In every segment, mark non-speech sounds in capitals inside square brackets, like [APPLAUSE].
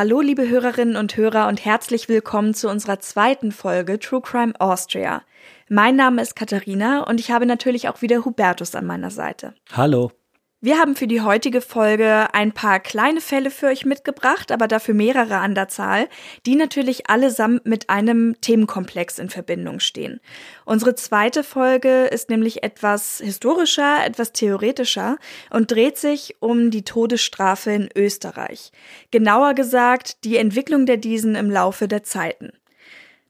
Hallo, liebe Hörerinnen und Hörer und herzlich willkommen zu unserer zweiten Folge True Crime Austria. Mein Name ist Katharina und ich habe natürlich auch wieder Hubertus an meiner Seite. Hallo. Wir haben für die heutige Folge ein paar kleine Fälle für euch mitgebracht, aber dafür mehrere an der Zahl, die natürlich allesamt mit einem Themenkomplex in Verbindung stehen. Unsere zweite Folge ist nämlich etwas historischer, etwas theoretischer und dreht sich um die Todesstrafe in Österreich. Genauer gesagt, die Entwicklung der diesen im Laufe der Zeiten.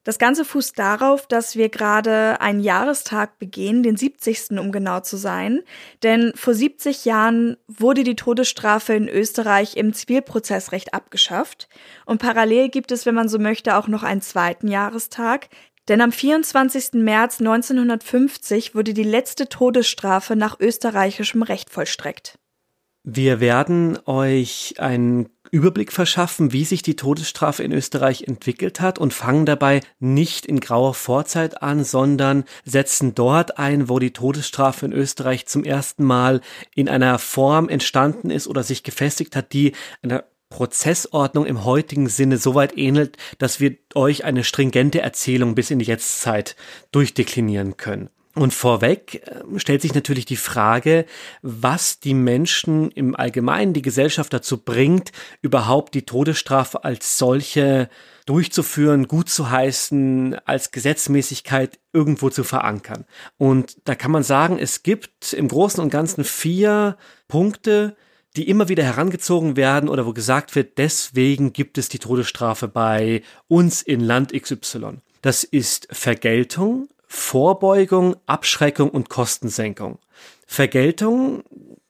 Das Ganze fußt darauf, dass wir gerade einen Jahrestag begehen, den 70. um genau zu sein. Denn vor 70 Jahren wurde die Todesstrafe in Österreich im Zivilprozessrecht abgeschafft. Und parallel gibt es, wenn man so möchte, auch noch einen zweiten Jahrestag. Denn am 24. März 1950 wurde die letzte Todesstrafe nach österreichischem Recht vollstreckt. Wir werden euch einen Überblick verschaffen, wie sich die Todesstrafe in Österreich entwickelt hat und fangen dabei nicht in grauer Vorzeit an, sondern setzen dort ein, wo die Todesstrafe in Österreich zum ersten Mal in einer Form entstanden ist oder sich gefestigt hat, die einer Prozessordnung im heutigen Sinne so weit ähnelt, dass wir euch eine stringente Erzählung bis in die Jetztzeit durchdeklinieren können. Und vorweg äh, stellt sich natürlich die Frage, was die Menschen im Allgemeinen, die Gesellschaft dazu bringt, überhaupt die Todesstrafe als solche durchzuführen, gut zu heißen, als Gesetzmäßigkeit irgendwo zu verankern. Und da kann man sagen, es gibt im Großen und Ganzen vier Punkte, die immer wieder herangezogen werden oder wo gesagt wird, deswegen gibt es die Todesstrafe bei uns in Land XY. Das ist Vergeltung, Vorbeugung, Abschreckung und Kostensenkung. Vergeltung,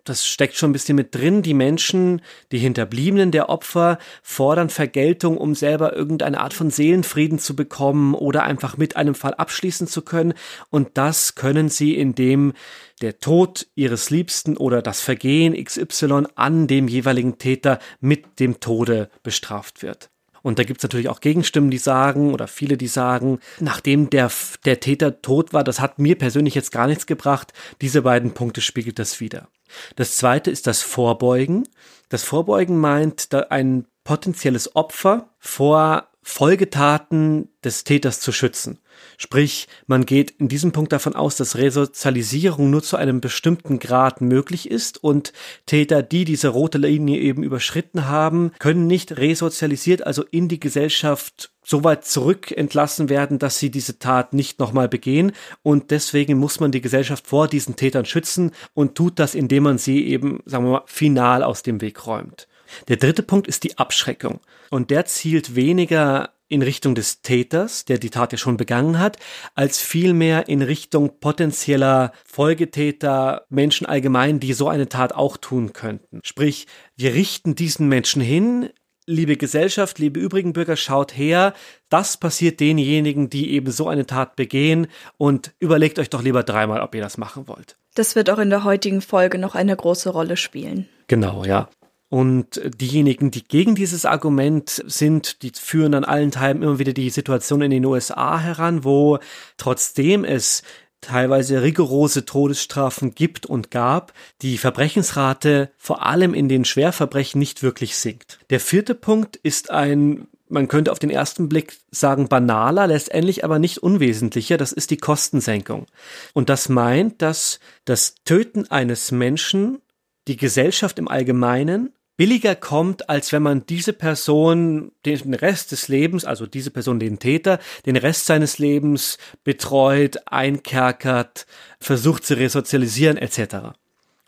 das steckt schon ein bisschen mit drin. Die Menschen, die Hinterbliebenen der Opfer fordern Vergeltung, um selber irgendeine Art von Seelenfrieden zu bekommen oder einfach mit einem Fall abschließen zu können. Und das können sie, indem der Tod ihres Liebsten oder das Vergehen XY an dem jeweiligen Täter mit dem Tode bestraft wird. Und da gibt's natürlich auch Gegenstimmen, die sagen, oder viele, die sagen, nachdem der, der Täter tot war, das hat mir persönlich jetzt gar nichts gebracht. Diese beiden Punkte spiegelt das wieder. Das zweite ist das Vorbeugen. Das Vorbeugen meint, da ein potenzielles Opfer vor Folgetaten des Täters zu schützen. Sprich, man geht in diesem Punkt davon aus, dass Resozialisierung nur zu einem bestimmten Grad möglich ist und Täter, die diese rote Linie eben überschritten haben, können nicht resozialisiert, also in die Gesellschaft so weit zurück entlassen werden, dass sie diese Tat nicht nochmal begehen. Und deswegen muss man die Gesellschaft vor diesen Tätern schützen und tut das, indem man sie eben, sagen wir mal, final aus dem Weg räumt. Der dritte Punkt ist die Abschreckung. Und der zielt weniger in Richtung des Täters, der die Tat ja schon begangen hat, als vielmehr in Richtung potenzieller Folgetäter, Menschen allgemein, die so eine Tat auch tun könnten. Sprich, wir richten diesen Menschen hin, liebe Gesellschaft, liebe übrigen Bürger, schaut her, das passiert denjenigen, die eben so eine Tat begehen und überlegt euch doch lieber dreimal, ob ihr das machen wollt. Das wird auch in der heutigen Folge noch eine große Rolle spielen. Genau, ja. Und diejenigen, die gegen dieses Argument sind, die führen an allen Teilen immer wieder die Situation in den USA heran, wo trotzdem es teilweise rigorose Todesstrafen gibt und gab, die Verbrechensrate vor allem in den Schwerverbrechen nicht wirklich sinkt. Der vierte Punkt ist ein man könnte auf den ersten Blick sagen banaler, letztendlich aber nicht unwesentlicher, das ist die Kostensenkung. Und das meint, dass das Töten eines Menschen die Gesellschaft im Allgemeinen billiger kommt, als wenn man diese Person den Rest des Lebens, also diese Person, den Täter, den Rest seines Lebens betreut, einkerkert, versucht zu resozialisieren etc.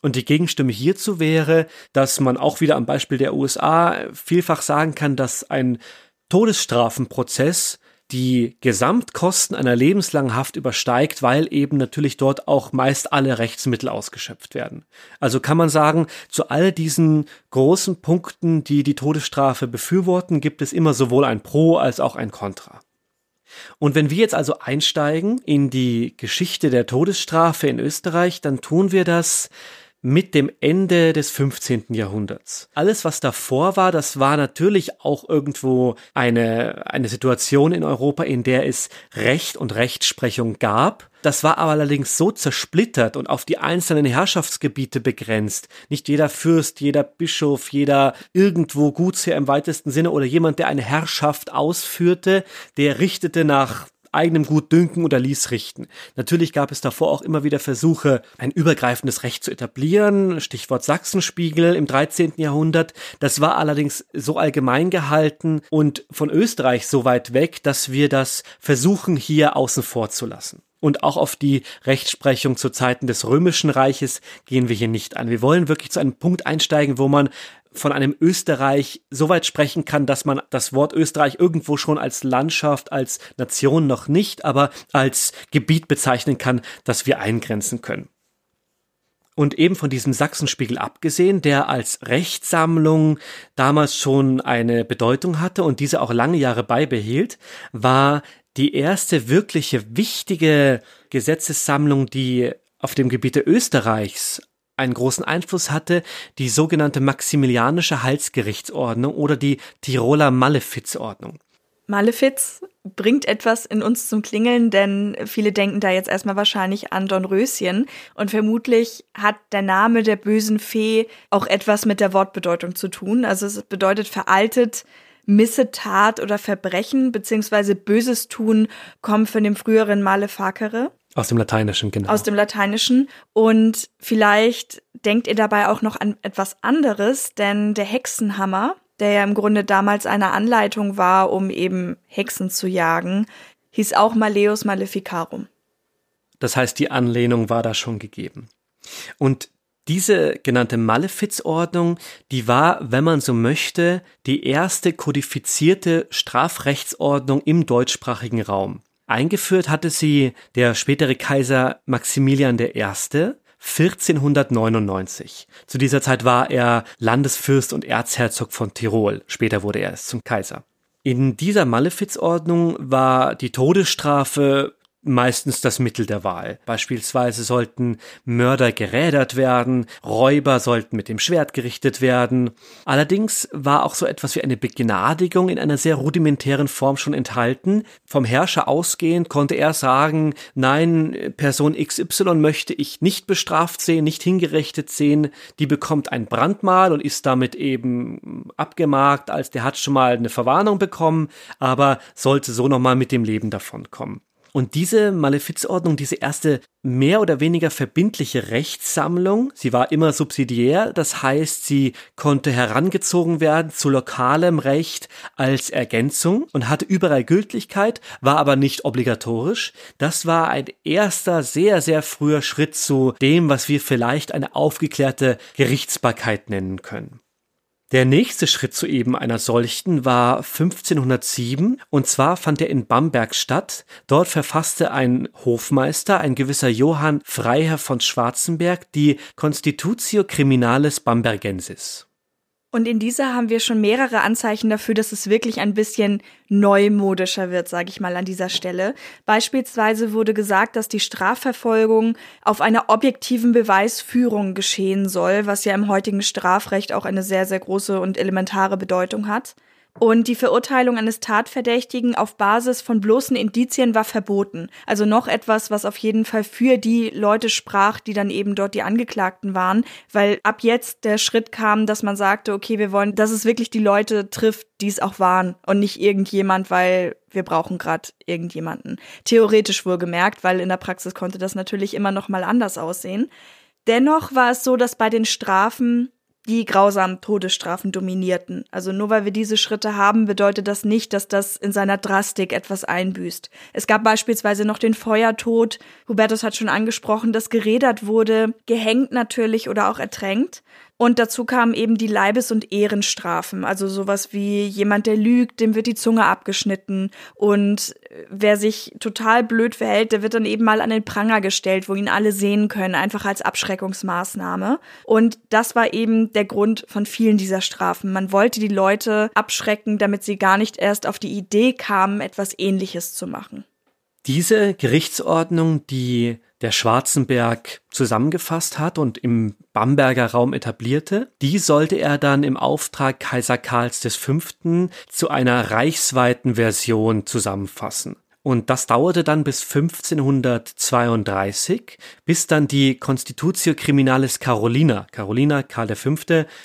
Und die Gegenstimme hierzu wäre, dass man auch wieder am Beispiel der USA vielfach sagen kann, dass ein Todesstrafenprozess die Gesamtkosten einer lebenslangen Haft übersteigt, weil eben natürlich dort auch meist alle Rechtsmittel ausgeschöpft werden. Also kann man sagen, zu all diesen großen Punkten, die die Todesstrafe befürworten, gibt es immer sowohl ein Pro als auch ein Contra. Und wenn wir jetzt also einsteigen in die Geschichte der Todesstrafe in Österreich, dann tun wir das mit dem Ende des 15. Jahrhunderts. Alles, was davor war, das war natürlich auch irgendwo eine, eine Situation in Europa, in der es Recht und Rechtsprechung gab. Das war aber allerdings so zersplittert und auf die einzelnen Herrschaftsgebiete begrenzt. Nicht jeder Fürst, jeder Bischof, jeder irgendwo Gutsherr im weitesten Sinne oder jemand, der eine Herrschaft ausführte, der richtete nach eigenem Gutdünken oder ließ richten. Natürlich gab es davor auch immer wieder Versuche, ein übergreifendes Recht zu etablieren, Stichwort Sachsenspiegel im 13. Jahrhundert. Das war allerdings so allgemein gehalten und von Österreich so weit weg, dass wir das versuchen hier außen vor zu lassen. Und auch auf die Rechtsprechung zu Zeiten des Römischen Reiches gehen wir hier nicht an. Wir wollen wirklich zu einem Punkt einsteigen, wo man von einem Österreich so weit sprechen kann, dass man das Wort Österreich irgendwo schon als Landschaft, als Nation noch nicht, aber als Gebiet bezeichnen kann, das wir eingrenzen können. Und eben von diesem Sachsenspiegel abgesehen, der als Rechtssammlung damals schon eine Bedeutung hatte und diese auch lange Jahre beibehielt, war die erste wirkliche wichtige Gesetzessammlung, die auf dem Gebiete Österreichs einen großen Einfluss hatte die sogenannte Maximilianische Halsgerichtsordnung oder die Tiroler Malefizordnung. Malefiz bringt etwas in uns zum Klingeln, denn viele denken da jetzt erstmal wahrscheinlich an Dornröschen und vermutlich hat der Name der bösen Fee auch etwas mit der Wortbedeutung zu tun. Also es bedeutet veraltet, Missetat oder Verbrechen beziehungsweise böses Tun kommt von dem früheren Malefakere. Aus dem Lateinischen, genau. Aus dem Lateinischen. Und vielleicht denkt ihr dabei auch noch an etwas anderes, denn der Hexenhammer, der ja im Grunde damals eine Anleitung war, um eben Hexen zu jagen, hieß auch Maleus Maleficarum. Das heißt, die Anlehnung war da schon gegeben. Und diese genannte Malefizordnung, die war, wenn man so möchte, die erste kodifizierte Strafrechtsordnung im deutschsprachigen Raum. Eingeführt hatte sie der spätere Kaiser Maximilian I. 1499. Zu dieser Zeit war er Landesfürst und Erzherzog von Tirol. Später wurde er zum Kaiser. In dieser Malefizordnung war die Todesstrafe meistens das Mittel der Wahl. Beispielsweise sollten Mörder gerädert werden, Räuber sollten mit dem Schwert gerichtet werden. Allerdings war auch so etwas wie eine Begnadigung in einer sehr rudimentären Form schon enthalten. Vom Herrscher ausgehend konnte er sagen, nein, Person XY möchte ich nicht bestraft sehen, nicht hingerichtet sehen, die bekommt ein Brandmal und ist damit eben abgemarkt, als der hat schon mal eine Verwarnung bekommen, aber sollte so nochmal mit dem Leben davonkommen. Und diese Malefizordnung, diese erste mehr oder weniger verbindliche Rechtssammlung, sie war immer subsidiär, das heißt, sie konnte herangezogen werden zu lokalem Recht als Ergänzung und hatte überall Gültigkeit, war aber nicht obligatorisch. Das war ein erster, sehr, sehr früher Schritt zu dem, was wir vielleicht eine aufgeklärte Gerichtsbarkeit nennen können. Der nächste Schritt zu eben einer solchen war 1507 und zwar fand er in Bamberg statt. Dort verfasste ein Hofmeister, ein gewisser Johann Freiherr von Schwarzenberg, die Constitutio Criminalis Bambergensis. Und in dieser haben wir schon mehrere Anzeichen dafür, dass es wirklich ein bisschen neumodischer wird, sage ich mal an dieser Stelle. Beispielsweise wurde gesagt, dass die Strafverfolgung auf einer objektiven Beweisführung geschehen soll, was ja im heutigen Strafrecht auch eine sehr, sehr große und elementare Bedeutung hat. Und die Verurteilung eines Tatverdächtigen auf Basis von bloßen Indizien war verboten. Also noch etwas, was auf jeden Fall für die Leute sprach, die dann eben dort die Angeklagten waren, weil ab jetzt der Schritt kam, dass man sagte, okay, wir wollen, dass es wirklich die Leute trifft, die es auch waren und nicht irgendjemand, weil wir brauchen gerade irgendjemanden. Theoretisch wohlgemerkt, weil in der Praxis konnte das natürlich immer noch mal anders aussehen. Dennoch war es so, dass bei den Strafen die grausamen Todesstrafen dominierten. Also nur weil wir diese Schritte haben, bedeutet das nicht, dass das in seiner Drastik etwas einbüßt. Es gab beispielsweise noch den Feuertod. Hubertus hat schon angesprochen, dass gerädert wurde, gehängt natürlich oder auch ertränkt. Und dazu kamen eben die Leibes- und Ehrenstrafen, also sowas wie jemand, der lügt, dem wird die Zunge abgeschnitten und wer sich total blöd verhält, der wird dann eben mal an den Pranger gestellt, wo ihn alle sehen können, einfach als Abschreckungsmaßnahme. Und das war eben der Grund von vielen dieser Strafen. Man wollte die Leute abschrecken, damit sie gar nicht erst auf die Idee kamen, etwas Ähnliches zu machen. Diese Gerichtsordnung, die der Schwarzenberg zusammengefasst hat und im Bamberger Raum etablierte, die sollte er dann im Auftrag Kaiser Karls V. zu einer reichsweiten Version zusammenfassen. Und das dauerte dann bis 1532, bis dann die Constitutio Criminalis Carolina, Carolina Karl V.,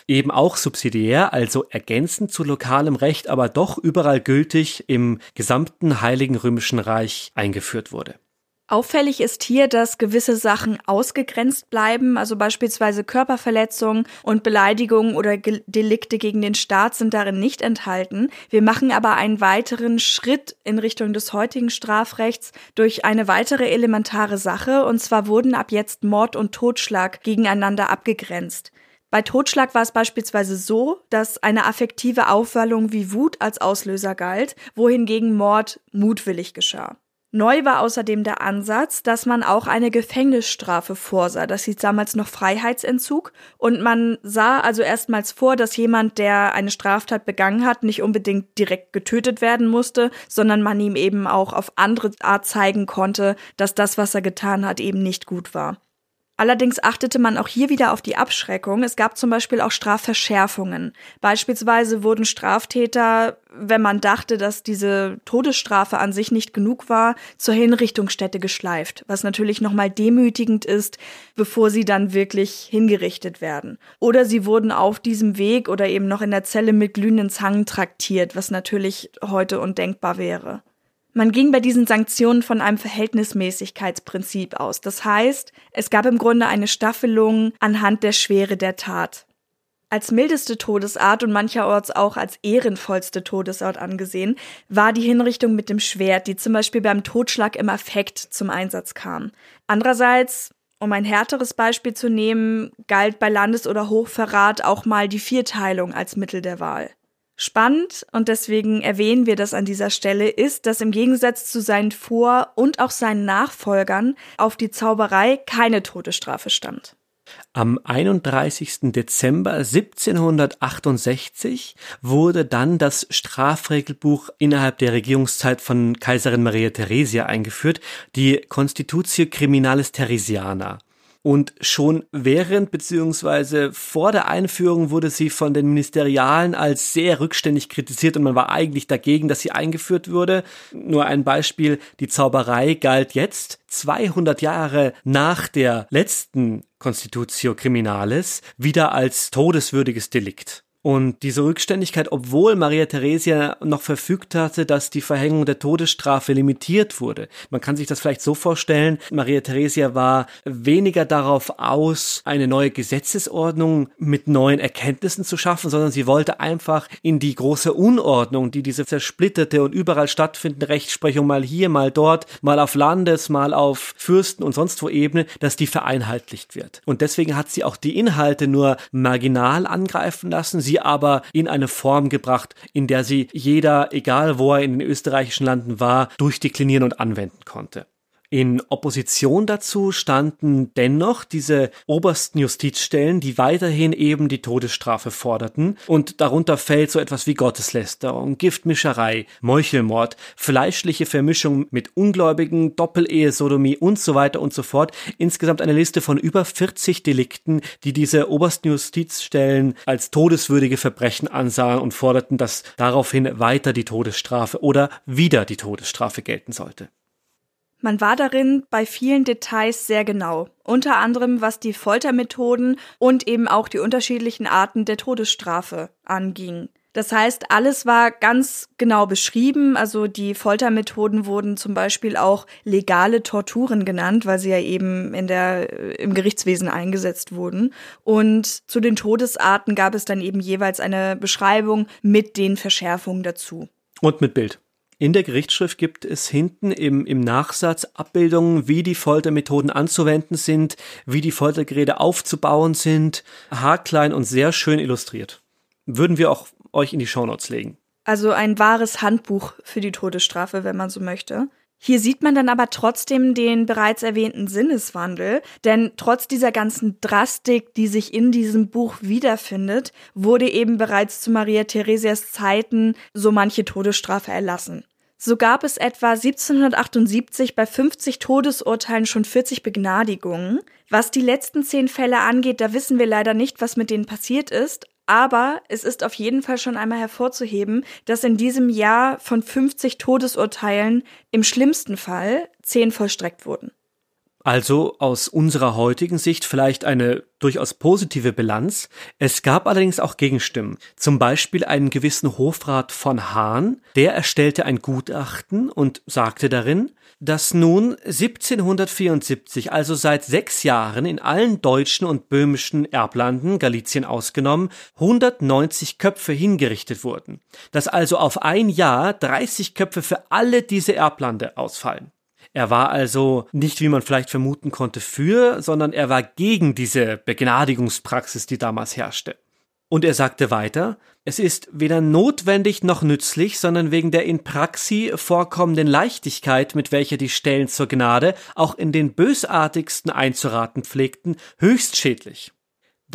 eben auch subsidiär, also ergänzend zu lokalem Recht, aber doch überall gültig im gesamten Heiligen Römischen Reich eingeführt wurde. Auffällig ist hier, dass gewisse Sachen ausgegrenzt bleiben, also beispielsweise Körperverletzungen und Beleidigungen oder Delikte gegen den Staat sind darin nicht enthalten. Wir machen aber einen weiteren Schritt in Richtung des heutigen Strafrechts durch eine weitere elementare Sache, und zwar wurden ab jetzt Mord und Totschlag gegeneinander abgegrenzt. Bei Totschlag war es beispielsweise so, dass eine affektive Aufwallung wie Wut als Auslöser galt, wohingegen Mord mutwillig geschah. Neu war außerdem der Ansatz, dass man auch eine Gefängnisstrafe vorsah. Das hieß damals noch Freiheitsentzug. Und man sah also erstmals vor, dass jemand, der eine Straftat begangen hat, nicht unbedingt direkt getötet werden musste, sondern man ihm eben auch auf andere Art zeigen konnte, dass das, was er getan hat, eben nicht gut war. Allerdings achtete man auch hier wieder auf die Abschreckung. Es gab zum Beispiel auch Strafverschärfungen. Beispielsweise wurden Straftäter, wenn man dachte, dass diese Todesstrafe an sich nicht genug war, zur Hinrichtungsstätte geschleift, was natürlich nochmal demütigend ist, bevor sie dann wirklich hingerichtet werden. Oder sie wurden auf diesem Weg oder eben noch in der Zelle mit glühenden Zangen traktiert, was natürlich heute undenkbar wäre. Man ging bei diesen Sanktionen von einem Verhältnismäßigkeitsprinzip aus. Das heißt, es gab im Grunde eine Staffelung anhand der Schwere der Tat. Als mildeste Todesart und mancherorts auch als ehrenvollste Todesart angesehen, war die Hinrichtung mit dem Schwert, die zum Beispiel beim Totschlag im Affekt zum Einsatz kam. Andererseits, um ein härteres Beispiel zu nehmen, galt bei Landes- oder Hochverrat auch mal die Vierteilung als Mittel der Wahl. Spannend, und deswegen erwähnen wir das an dieser Stelle, ist, dass im Gegensatz zu seinen Vor- und auch seinen Nachfolgern auf die Zauberei keine Todesstrafe stand. Am 31. Dezember 1768 wurde dann das Strafregelbuch innerhalb der Regierungszeit von Kaiserin Maria Theresia eingeführt, die Constitutio Criminalis Theresiana. Und schon während beziehungsweise vor der Einführung wurde sie von den Ministerialen als sehr rückständig kritisiert und man war eigentlich dagegen, dass sie eingeführt wurde. Nur ein Beispiel, die Zauberei galt jetzt 200 Jahre nach der letzten Constitutio Criminalis wieder als todeswürdiges Delikt. Und diese Rückständigkeit, obwohl Maria Theresia noch verfügt hatte, dass die Verhängung der Todesstrafe limitiert wurde. Man kann sich das vielleicht so vorstellen, Maria Theresia war weniger darauf aus, eine neue Gesetzesordnung mit neuen Erkenntnissen zu schaffen, sondern sie wollte einfach in die große Unordnung, die diese zersplitterte und überall stattfindende Rechtsprechung mal hier, mal dort, mal auf Landes, mal auf Fürsten und sonst wo Ebene, dass die vereinheitlicht wird. Und deswegen hat sie auch die Inhalte nur marginal angreifen lassen. Sie sie aber in eine Form gebracht, in der sie jeder, egal wo er in den österreichischen Landen war, durchdeklinieren und anwenden konnte. In Opposition dazu standen dennoch diese obersten Justizstellen, die weiterhin eben die Todesstrafe forderten und darunter fällt so etwas wie Gotteslästerung, Giftmischerei, Meuchelmord, fleischliche Vermischung mit Ungläubigen, Doppelehe, Sodomie und so weiter und so fort. Insgesamt eine Liste von über 40 Delikten, die diese obersten Justizstellen als todeswürdige Verbrechen ansahen und forderten, dass daraufhin weiter die Todesstrafe oder wieder die Todesstrafe gelten sollte. Man war darin bei vielen Details sehr genau, unter anderem was die Foltermethoden und eben auch die unterschiedlichen Arten der Todesstrafe anging. Das heißt, alles war ganz genau beschrieben. Also die Foltermethoden wurden zum Beispiel auch legale Torturen genannt, weil sie ja eben in der, im Gerichtswesen eingesetzt wurden. Und zu den Todesarten gab es dann eben jeweils eine Beschreibung mit den Verschärfungen dazu. Und mit Bild. In der Gerichtsschrift gibt es hinten im, im Nachsatz Abbildungen, wie die Foltermethoden anzuwenden sind, wie die Foltergeräte aufzubauen sind, haarklein und sehr schön illustriert. Würden wir auch euch in die Shownotes legen. Also ein wahres Handbuch für die Todesstrafe, wenn man so möchte. Hier sieht man dann aber trotzdem den bereits erwähnten Sinneswandel, denn trotz dieser ganzen Drastik, die sich in diesem Buch wiederfindet, wurde eben bereits zu Maria Theresias Zeiten so manche Todesstrafe erlassen. So gab es etwa 1778 bei 50 Todesurteilen schon 40 Begnadigungen. Was die letzten zehn Fälle angeht, da wissen wir leider nicht, was mit denen passiert ist, aber es ist auf jeden Fall schon einmal hervorzuheben, dass in diesem Jahr von 50 Todesurteilen im schlimmsten Fall 10 vollstreckt wurden. Also aus unserer heutigen Sicht vielleicht eine durchaus positive Bilanz. Es gab allerdings auch Gegenstimmen. Zum Beispiel einen gewissen Hofrat von Hahn, der erstellte ein Gutachten und sagte darin, dass nun 1774, also seit sechs Jahren in allen deutschen und böhmischen Erblanden, Galizien ausgenommen, 190 Köpfe hingerichtet wurden. Dass also auf ein Jahr 30 Köpfe für alle diese Erblande ausfallen. Er war also nicht, wie man vielleicht vermuten konnte, für, sondern er war gegen diese Begnadigungspraxis, die damals herrschte. Und er sagte weiter, es ist weder notwendig noch nützlich, sondern wegen der in Praxi vorkommenden Leichtigkeit, mit welcher die Stellen zur Gnade auch in den bösartigsten einzuraten pflegten, höchst schädlich.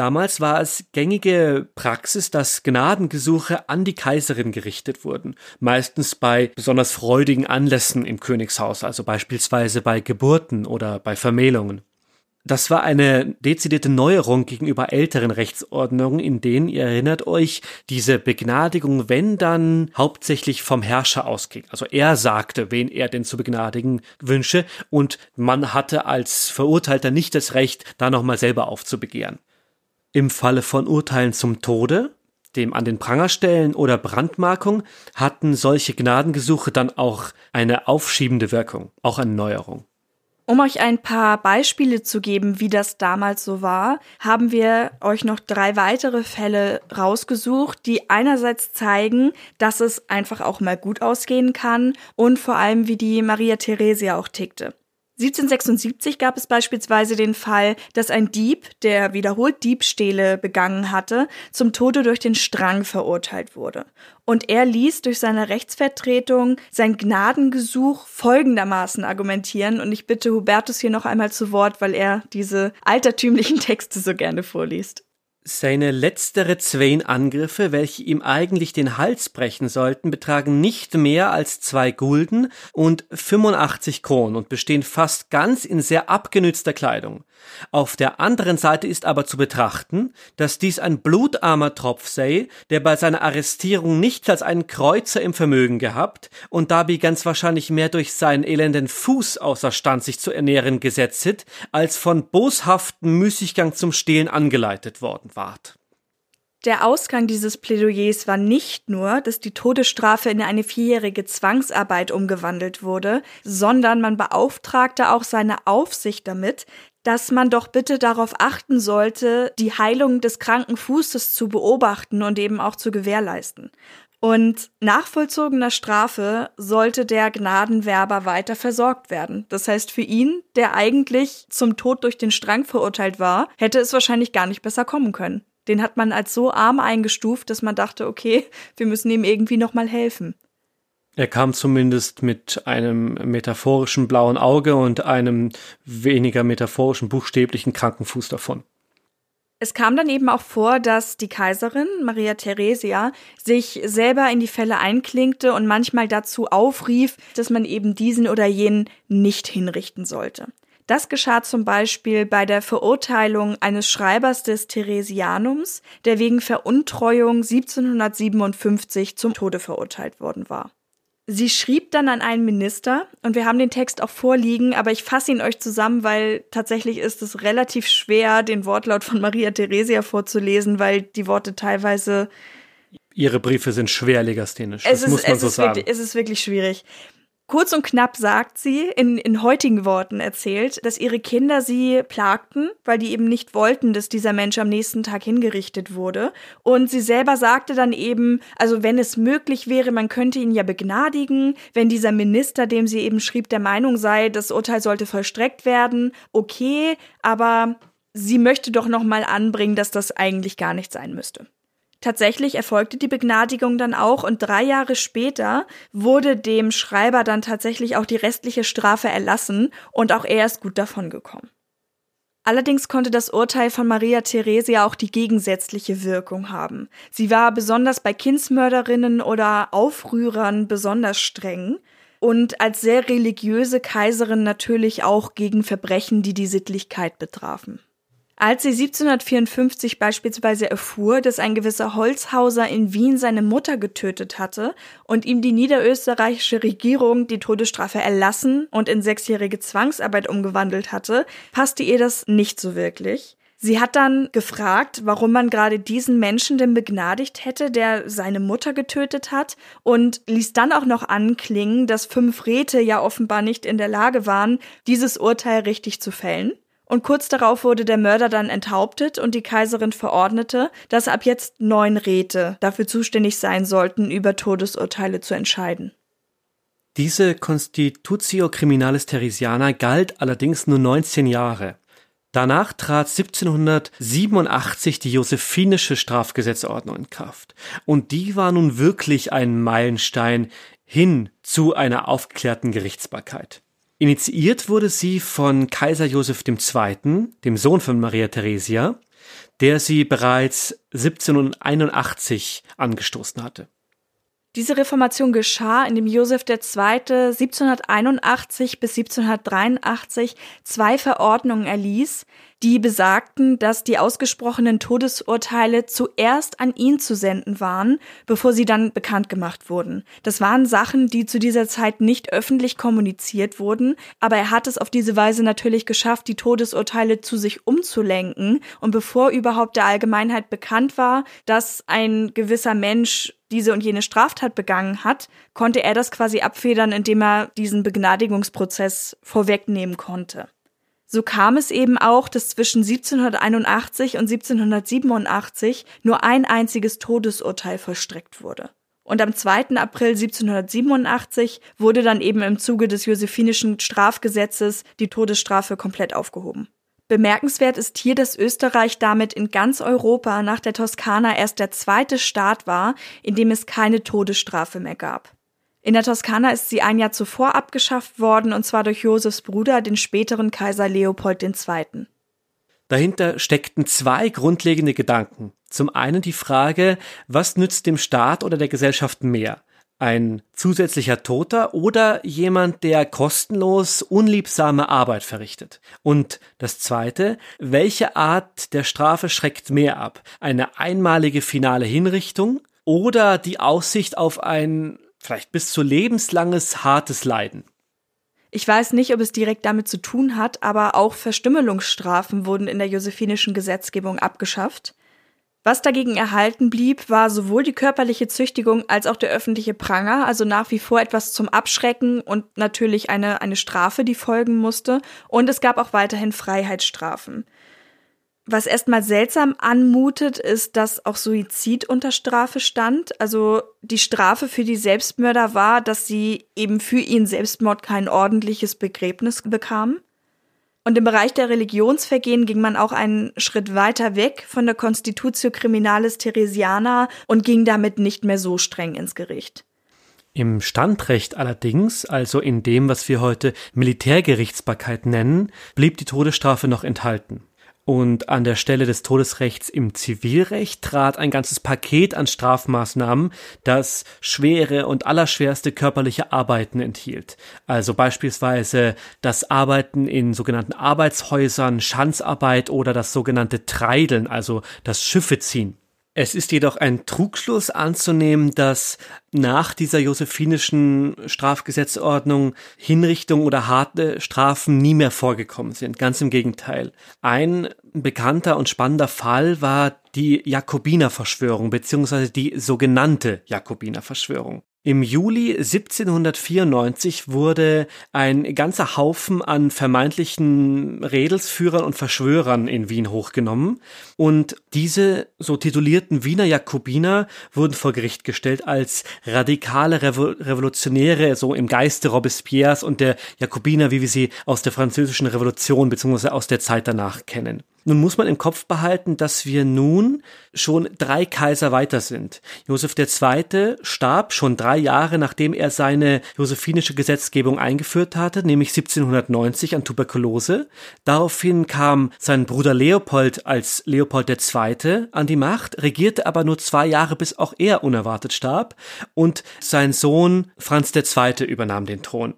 Damals war es gängige Praxis, dass Gnadengesuche an die Kaiserin gerichtet wurden, meistens bei besonders freudigen Anlässen im Königshaus, also beispielsweise bei Geburten oder bei Vermählungen. Das war eine dezidierte Neuerung gegenüber älteren Rechtsordnungen, in denen, ihr erinnert euch, diese Begnadigung, wenn dann hauptsächlich vom Herrscher ausging. Also er sagte, wen er denn zu begnadigen wünsche, und man hatte als Verurteilter nicht das Recht, da nochmal selber aufzubegehren. Im Falle von Urteilen zum Tode, dem an den Pranger stellen oder Brandmarkung hatten solche Gnadengesuche dann auch eine aufschiebende Wirkung, auch eine Neuerung. Um euch ein paar Beispiele zu geben, wie das damals so war, haben wir euch noch drei weitere Fälle rausgesucht, die einerseits zeigen, dass es einfach auch mal gut ausgehen kann und vor allem, wie die Maria Theresia auch tickte. 1776 gab es beispielsweise den Fall, dass ein Dieb, der wiederholt Diebstähle begangen hatte, zum Tode durch den Strang verurteilt wurde. Und er ließ durch seine Rechtsvertretung sein Gnadengesuch folgendermaßen argumentieren. Und ich bitte Hubertus hier noch einmal zu Wort, weil er diese altertümlichen [LAUGHS] Texte so gerne vorliest. Seine letztere zwei Angriffe, welche ihm eigentlich den Hals brechen sollten, betragen nicht mehr als zwei Gulden und 85 Kron und bestehen fast ganz in sehr abgenützter Kleidung. Auf der anderen Seite ist aber zu betrachten, dass dies ein blutarmer Tropf sei, der bei seiner Arrestierung nichts als einen Kreuzer im Vermögen gehabt und dabei ganz wahrscheinlich mehr durch seinen elenden Fuß außerstand sich zu ernähren gesetzet, als von boshaften Müßiggang zum Stehlen angeleitet worden ward. Der Ausgang dieses Plädoyers war nicht nur, dass die Todesstrafe in eine vierjährige Zwangsarbeit umgewandelt wurde, sondern man beauftragte auch seine Aufsicht damit, dass man doch bitte darauf achten sollte, die Heilung des kranken Fußes zu beobachten und eben auch zu gewährleisten. Und nach vollzogener Strafe sollte der Gnadenwerber weiter versorgt werden. Das heißt, für ihn, der eigentlich zum Tod durch den Strang verurteilt war, hätte es wahrscheinlich gar nicht besser kommen können. Den hat man als so arm eingestuft, dass man dachte, okay, wir müssen ihm irgendwie nochmal helfen. Er kam zumindest mit einem metaphorischen blauen Auge und einem weniger metaphorischen buchstäblichen kranken Fuß davon. Es kam dann eben auch vor, dass die Kaiserin Maria Theresia sich selber in die Fälle einklingte und manchmal dazu aufrief, dass man eben diesen oder jenen nicht hinrichten sollte. Das geschah zum Beispiel bei der Verurteilung eines Schreibers des Theresianums, der wegen Veruntreuung 1757 zum Tode verurteilt worden war. Sie schrieb dann an einen Minister und wir haben den Text auch vorliegen, aber ich fasse ihn euch zusammen, weil tatsächlich ist es relativ schwer, den Wortlaut von Maria Theresia vorzulesen, weil die Worte teilweise Ihre Briefe sind schwer legasthenisch. Das es ist, muss man so sagen. Wirklich, es ist wirklich schwierig. Kurz und knapp sagt sie, in, in heutigen Worten erzählt, dass ihre Kinder sie plagten, weil die eben nicht wollten, dass dieser Mensch am nächsten Tag hingerichtet wurde. Und sie selber sagte dann eben, also wenn es möglich wäre, man könnte ihn ja begnadigen, wenn dieser Minister, dem sie eben schrieb, der Meinung sei, das Urteil sollte vollstreckt werden, okay, aber sie möchte doch noch mal anbringen, dass das eigentlich gar nicht sein müsste. Tatsächlich erfolgte die Begnadigung dann auch und drei Jahre später wurde dem Schreiber dann tatsächlich auch die restliche Strafe erlassen und auch er ist gut davon gekommen. Allerdings konnte das Urteil von Maria Theresia auch die gegensätzliche Wirkung haben. Sie war besonders bei Kindsmörderinnen oder Aufrührern besonders streng und als sehr religiöse Kaiserin natürlich auch gegen Verbrechen, die die Sittlichkeit betrafen. Als sie 1754 beispielsweise erfuhr, dass ein gewisser Holzhauser in Wien seine Mutter getötet hatte und ihm die niederösterreichische Regierung die Todesstrafe erlassen und in sechsjährige Zwangsarbeit umgewandelt hatte, passte ihr das nicht so wirklich. Sie hat dann gefragt, warum man gerade diesen Menschen denn begnadigt hätte, der seine Mutter getötet hat und ließ dann auch noch anklingen, dass fünf Räte ja offenbar nicht in der Lage waren, dieses Urteil richtig zu fällen. Und kurz darauf wurde der Mörder dann enthauptet und die Kaiserin verordnete, dass ab jetzt neun Räte dafür zuständig sein sollten, über Todesurteile zu entscheiden. Diese Constitutio Criminalis Theresiana galt allerdings nur 19 Jahre. Danach trat 1787 die Josephinische Strafgesetzordnung in Kraft. Und die war nun wirklich ein Meilenstein hin zu einer aufgeklärten Gerichtsbarkeit. Initiiert wurde sie von Kaiser Joseph II., dem Sohn von Maria Theresia, der sie bereits 1781 angestoßen hatte. Diese Reformation geschah, indem Joseph II. 1781 bis 1783 zwei Verordnungen erließ, die besagten, dass die ausgesprochenen Todesurteile zuerst an ihn zu senden waren, bevor sie dann bekannt gemacht wurden. Das waren Sachen, die zu dieser Zeit nicht öffentlich kommuniziert wurden, aber er hat es auf diese Weise natürlich geschafft, die Todesurteile zu sich umzulenken und bevor überhaupt der Allgemeinheit bekannt war, dass ein gewisser Mensch diese und jene Straftat begangen hat, konnte er das quasi abfedern, indem er diesen Begnadigungsprozess vorwegnehmen konnte. So kam es eben auch, dass zwischen 1781 und 1787 nur ein einziges Todesurteil vollstreckt wurde. Und am 2. April 1787 wurde dann eben im Zuge des Josephinischen Strafgesetzes die Todesstrafe komplett aufgehoben. Bemerkenswert ist hier, dass Österreich damit in ganz Europa nach der Toskana erst der zweite Staat war, in dem es keine Todesstrafe mehr gab. In der Toskana ist sie ein Jahr zuvor abgeschafft worden, und zwar durch Josefs Bruder, den späteren Kaiser Leopold II. Dahinter steckten zwei grundlegende Gedanken. Zum einen die Frage, was nützt dem Staat oder der Gesellschaft mehr? Ein zusätzlicher Toter oder jemand, der kostenlos unliebsame Arbeit verrichtet? Und das zweite, welche Art der Strafe schreckt mehr ab? Eine einmalige finale Hinrichtung oder die Aussicht auf ein vielleicht bis zu lebenslanges hartes Leiden. Ich weiß nicht, ob es direkt damit zu tun hat, aber auch Verstümmelungsstrafen wurden in der josephinischen Gesetzgebung abgeschafft. Was dagegen erhalten blieb, war sowohl die körperliche Züchtigung als auch der öffentliche Pranger, also nach wie vor etwas zum Abschrecken und natürlich eine, eine Strafe, die folgen musste. Und es gab auch weiterhin Freiheitsstrafen. Was erstmal seltsam anmutet, ist, dass auch Suizid unter Strafe stand. Also die Strafe für die Selbstmörder war, dass sie eben für ihren Selbstmord kein ordentliches Begräbnis bekamen. Und im Bereich der Religionsvergehen ging man auch einen Schritt weiter weg von der Constitutio Criminalis Theresiana und ging damit nicht mehr so streng ins Gericht. Im Standrecht allerdings, also in dem, was wir heute Militärgerichtsbarkeit nennen, blieb die Todesstrafe noch enthalten. Und an der Stelle des Todesrechts im Zivilrecht trat ein ganzes Paket an Strafmaßnahmen, das schwere und allerschwerste körperliche Arbeiten enthielt. Also beispielsweise das Arbeiten in sogenannten Arbeitshäusern, Schanzarbeit oder das sogenannte Treideln, also das Schiffe ziehen. Es ist jedoch ein Trugschluss anzunehmen, dass nach dieser josephinischen Strafgesetzordnung Hinrichtung oder harte Strafen nie mehr vorgekommen sind. Ganz im Gegenteil. Ein bekannter und spannender Fall war die Jakobinerverschwörung beziehungsweise die sogenannte Jakobinerverschwörung. Im Juli 1794 wurde ein ganzer Haufen an vermeintlichen Redelsführern und Verschwörern in Wien hochgenommen und diese so titulierten Wiener Jakobiner wurden vor Gericht gestellt als radikale Revo Revolutionäre, so im Geiste Robespierres und der Jakobiner, wie wir sie aus der französischen Revolution bzw. aus der Zeit danach kennen. Nun muss man im Kopf behalten, dass wir nun schon drei Kaiser weiter sind. Josef II. starb schon drei Jahre, nachdem er seine josephinische Gesetzgebung eingeführt hatte, nämlich 1790 an Tuberkulose. Daraufhin kam sein Bruder Leopold als Leopold II. an die Macht, regierte aber nur zwei Jahre, bis auch er unerwartet starb. Und sein Sohn Franz II. übernahm den Thron.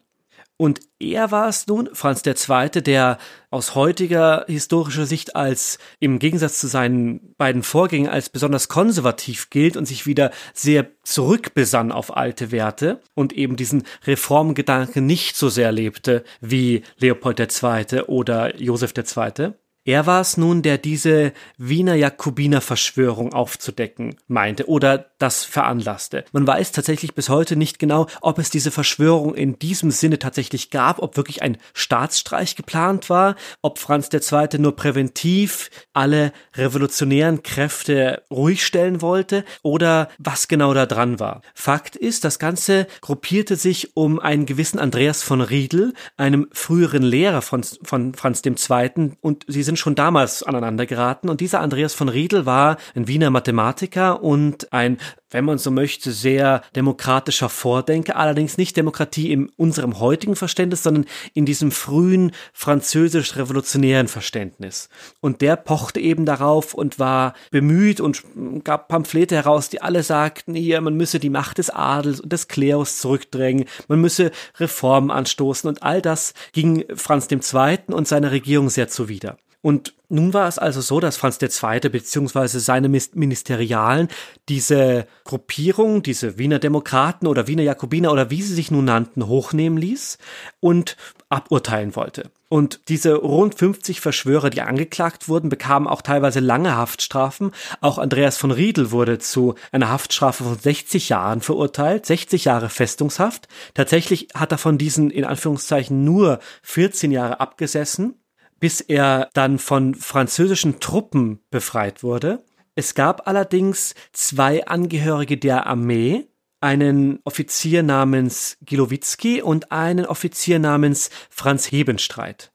Und er war es nun, Franz II., der aus heutiger historischer Sicht als im Gegensatz zu seinen beiden Vorgängern als besonders konservativ gilt und sich wieder sehr zurückbesann auf alte Werte und eben diesen Reformgedanken nicht so sehr lebte wie Leopold II. oder Joseph II. Er war es nun, der diese Wiener Jakobiner-Verschwörung aufzudecken meinte oder das veranlasste. Man weiß tatsächlich bis heute nicht genau, ob es diese Verschwörung in diesem Sinne tatsächlich gab, ob wirklich ein Staatsstreich geplant war, ob Franz II. nur präventiv alle revolutionären Kräfte ruhig stellen wollte oder was genau da dran war. Fakt ist, das Ganze gruppierte sich um einen gewissen Andreas von Riedel, einem früheren Lehrer von, von Franz II. und sie sind sind schon damals aneinander geraten und dieser Andreas von Riedel war ein Wiener Mathematiker und ein, wenn man so möchte, sehr demokratischer Vordenker, allerdings nicht Demokratie in unserem heutigen Verständnis, sondern in diesem frühen französisch-revolutionären Verständnis. Und der pochte eben darauf und war bemüht und gab Pamphlete heraus, die alle sagten, hier, man müsse die Macht des Adels und des Klerus zurückdrängen, man müsse Reformen anstoßen und all das ging Franz II. und seiner Regierung sehr zuwider. Und nun war es also so, dass Franz II. bzw. seine Ministerialen diese Gruppierung, diese Wiener Demokraten oder Wiener Jakobiner oder wie sie sich nun nannten, hochnehmen ließ und aburteilen wollte. Und diese rund 50 Verschwörer, die angeklagt wurden, bekamen auch teilweise lange Haftstrafen. Auch Andreas von Riedel wurde zu einer Haftstrafe von 60 Jahren verurteilt, 60 Jahre Festungshaft. Tatsächlich hat er von diesen in Anführungszeichen nur 14 Jahre abgesessen bis er dann von französischen Truppen befreit wurde. Es gab allerdings zwei Angehörige der Armee, einen Offizier namens Gilowitzki und einen Offizier namens Franz Hebenstreit.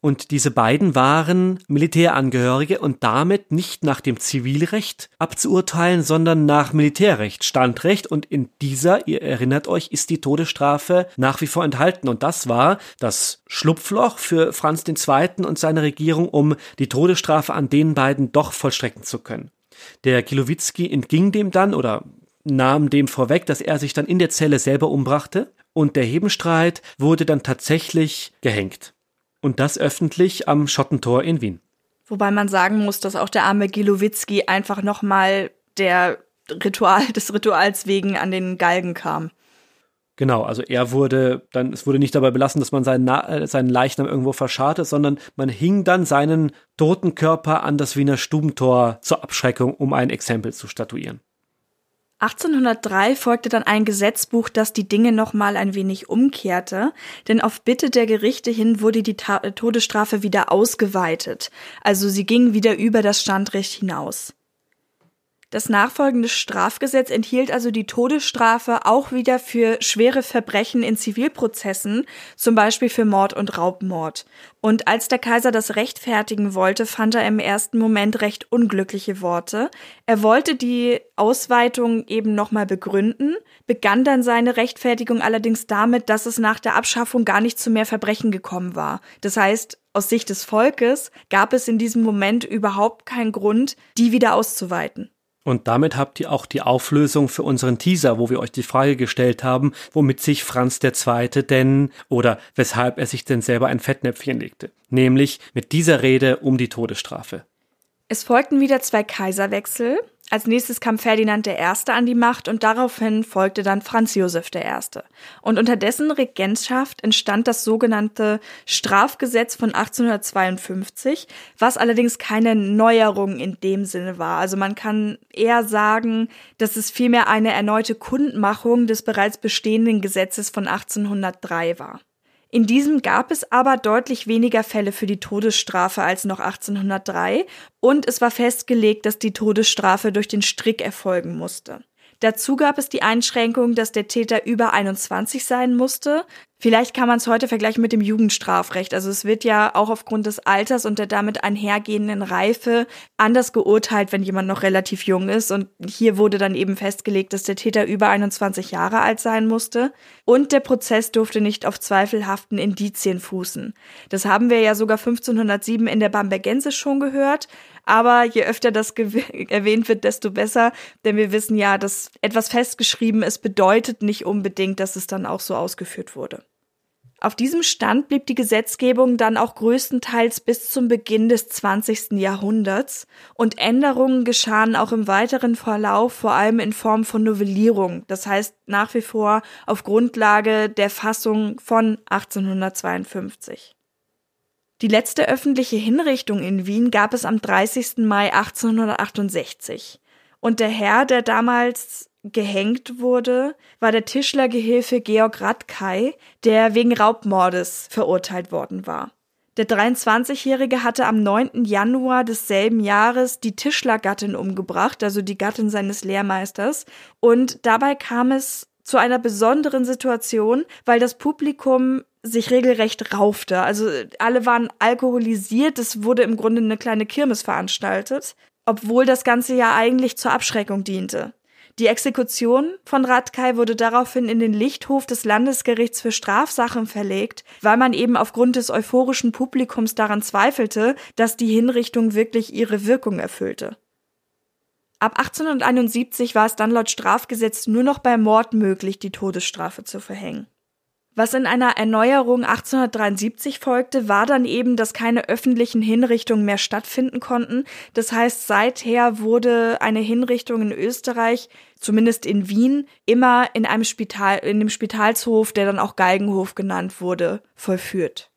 Und diese beiden waren Militärangehörige und damit nicht nach dem Zivilrecht abzuurteilen, sondern nach Militärrecht, Standrecht. Und in dieser, ihr erinnert euch, ist die Todesstrafe nach wie vor enthalten. Und das war das Schlupfloch für Franz II. und seine Regierung, um die Todesstrafe an den beiden doch vollstrecken zu können. Der Kilowitzki entging dem dann oder nahm dem vorweg, dass er sich dann in der Zelle selber umbrachte. Und der Hebenstreit wurde dann tatsächlich gehängt. Und das öffentlich am Schottentor in Wien. Wobei man sagen muss, dass auch der arme Gilowitzki einfach nochmal der Ritual, des Rituals wegen an den Galgen kam. Genau, also er wurde dann, es wurde nicht dabei belassen, dass man seinen, äh, seinen Leichnam irgendwo verscharrte, sondern man hing dann seinen toten Körper an das Wiener Stubentor zur Abschreckung, um ein Exempel zu statuieren. 1803 folgte dann ein Gesetzbuch, das die Dinge noch mal ein wenig umkehrte, denn auf Bitte der Gerichte hin wurde die Ta Todesstrafe wieder ausgeweitet, also sie ging wieder über das Standrecht hinaus. Das nachfolgende Strafgesetz enthielt also die Todesstrafe auch wieder für schwere Verbrechen in Zivilprozessen, zum Beispiel für Mord und Raubmord. Und als der Kaiser das rechtfertigen wollte, fand er im ersten Moment recht unglückliche Worte. Er wollte die Ausweitung eben nochmal begründen, begann dann seine Rechtfertigung allerdings damit, dass es nach der Abschaffung gar nicht zu mehr Verbrechen gekommen war. Das heißt, aus Sicht des Volkes gab es in diesem Moment überhaupt keinen Grund, die wieder auszuweiten. Und damit habt ihr auch die Auflösung für unseren Teaser, wo wir euch die Frage gestellt haben, womit sich Franz II. denn oder weshalb er sich denn selber ein Fettnäpfchen legte. Nämlich mit dieser Rede um die Todesstrafe. Es folgten wieder zwei Kaiserwechsel. Als nächstes kam Ferdinand I. an die Macht und daraufhin folgte dann Franz Josef I. Und unter dessen Regentschaft entstand das sogenannte Strafgesetz von 1852, was allerdings keine Neuerung in dem Sinne war. Also man kann eher sagen, dass es vielmehr eine erneute Kundmachung des bereits bestehenden Gesetzes von 1803 war. In diesem gab es aber deutlich weniger Fälle für die Todesstrafe als noch 1803 und es war festgelegt, dass die Todesstrafe durch den Strick erfolgen musste. Dazu gab es die Einschränkung, dass der Täter über 21 sein musste Vielleicht kann man es heute vergleichen mit dem Jugendstrafrecht. Also es wird ja auch aufgrund des Alters und der damit einhergehenden Reife anders geurteilt, wenn jemand noch relativ jung ist. Und hier wurde dann eben festgelegt, dass der Täter über 21 Jahre alt sein musste. Und der Prozess durfte nicht auf zweifelhaften Indizien fußen. Das haben wir ja sogar 1507 in der Bambergense schon gehört. Aber je öfter das [LAUGHS] erwähnt wird, desto besser. Denn wir wissen ja, dass etwas festgeschrieben ist, bedeutet nicht unbedingt, dass es dann auch so ausgeführt wurde. Auf diesem Stand blieb die Gesetzgebung dann auch größtenteils bis zum Beginn des 20. Jahrhunderts und Änderungen geschahen auch im weiteren Verlauf vor allem in Form von Novellierung, das heißt nach wie vor auf Grundlage der Fassung von 1852. Die letzte öffentliche Hinrichtung in Wien gab es am 30. Mai 1868. Und der Herr, der damals gehängt wurde, war der Tischlergehilfe Georg Radkay, der wegen Raubmordes verurteilt worden war. Der 23-Jährige hatte am 9. Januar desselben Jahres die Tischlergattin umgebracht, also die Gattin seines Lehrmeisters, und dabei kam es zu einer besonderen Situation, weil das Publikum sich regelrecht raufte. Also alle waren alkoholisiert, es wurde im Grunde eine kleine Kirmes veranstaltet, obwohl das Ganze ja eigentlich zur Abschreckung diente. Die Exekution von Radkay wurde daraufhin in den Lichthof des Landesgerichts für Strafsachen verlegt, weil man eben aufgrund des euphorischen Publikums daran zweifelte, dass die Hinrichtung wirklich ihre Wirkung erfüllte. Ab 1871 war es dann laut Strafgesetz nur noch bei Mord möglich, die Todesstrafe zu verhängen. Was in einer Erneuerung 1873 folgte, war dann eben, dass keine öffentlichen Hinrichtungen mehr stattfinden konnten. Das heißt, seither wurde eine Hinrichtung in Österreich, zumindest in Wien, immer in einem Spital, in dem Spitalshof, der dann auch Galgenhof genannt wurde, vollführt.